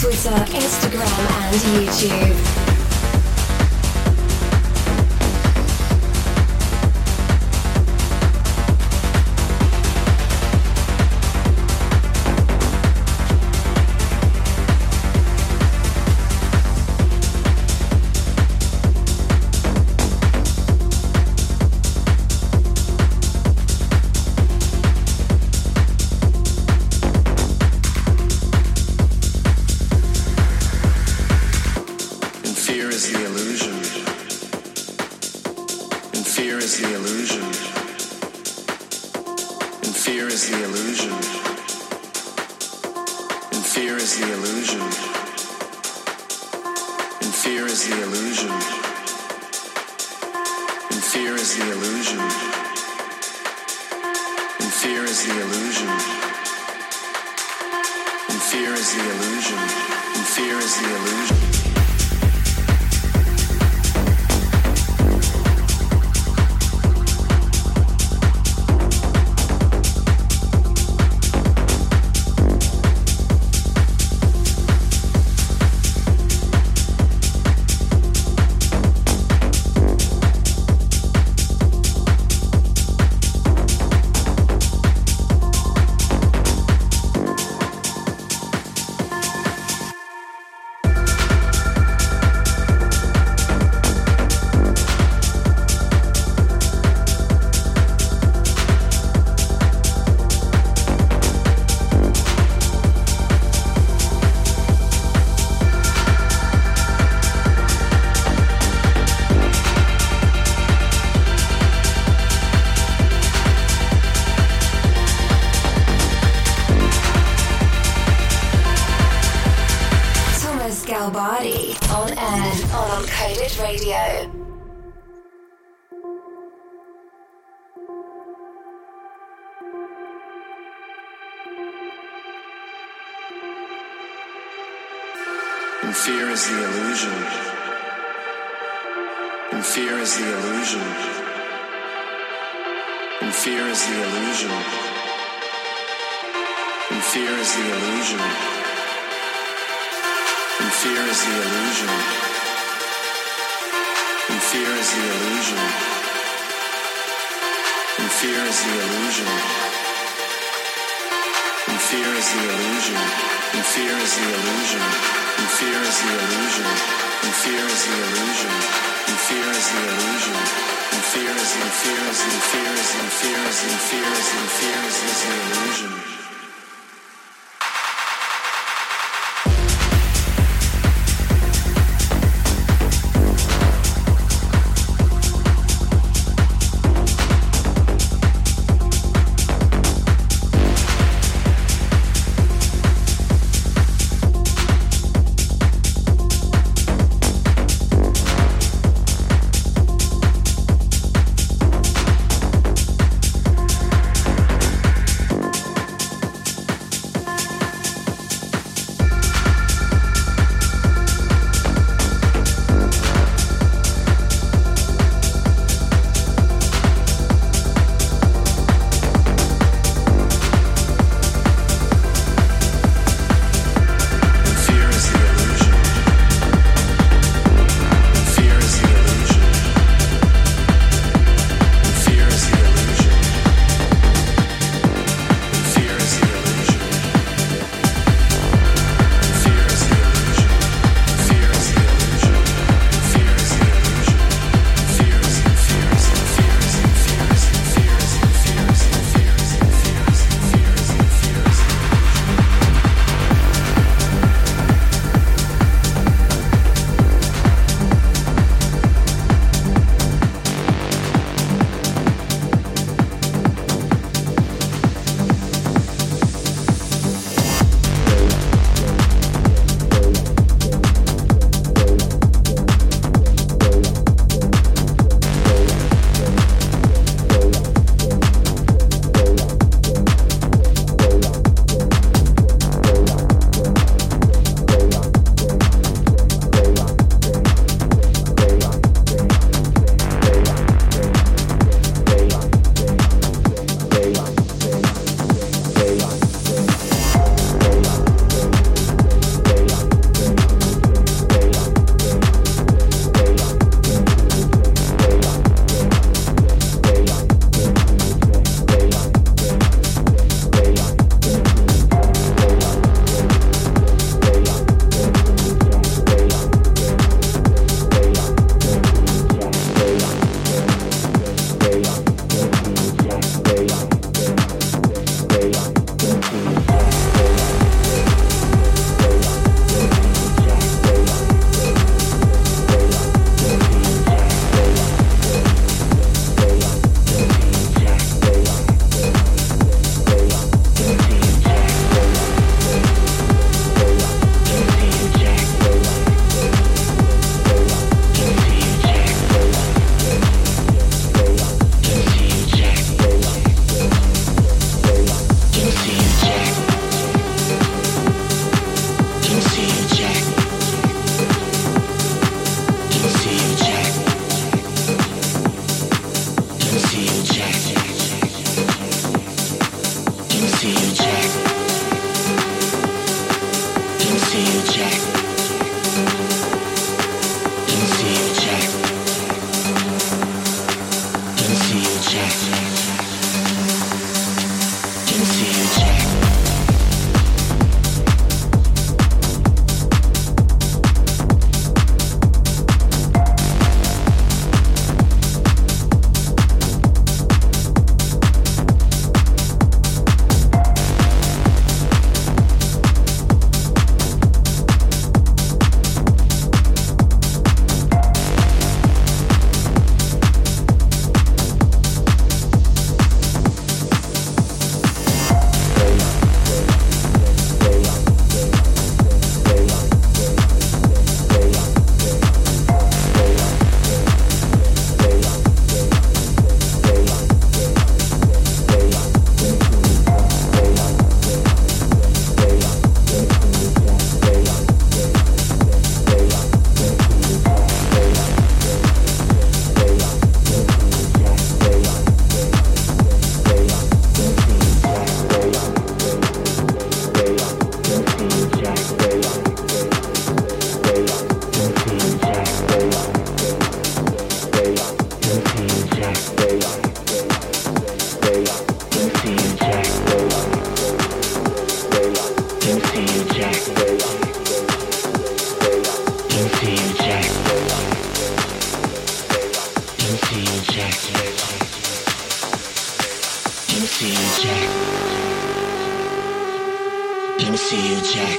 Twitter, uh, Instagram, and YouTube. And fear is the illusion. And fear is the illusion. And fear is the illusion. And fear is the illusion. And fear is the illusion. And fear is the illusion. And fear is the illusion. And fear is the illusion. And fear is the illusion. And fear is the illusion. Fear is the illusion. And fear is and fear is and fear is and fear is and fear is and fear is the illusion. Let me see you, Jack.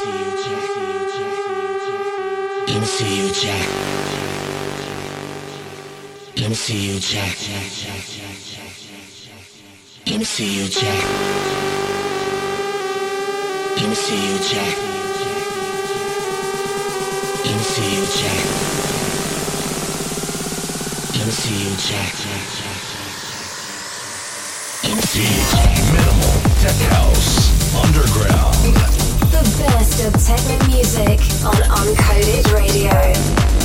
Let me see you, Jack. Let me see you, Jack. Let me see you, Jack. Let me see you, Jack. Let me see you, Jack. Let me see you, Jack. Let me see you, Jack. Minimal Tech House. Underground. The best of techno music on Uncoded Radio.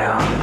Yeah.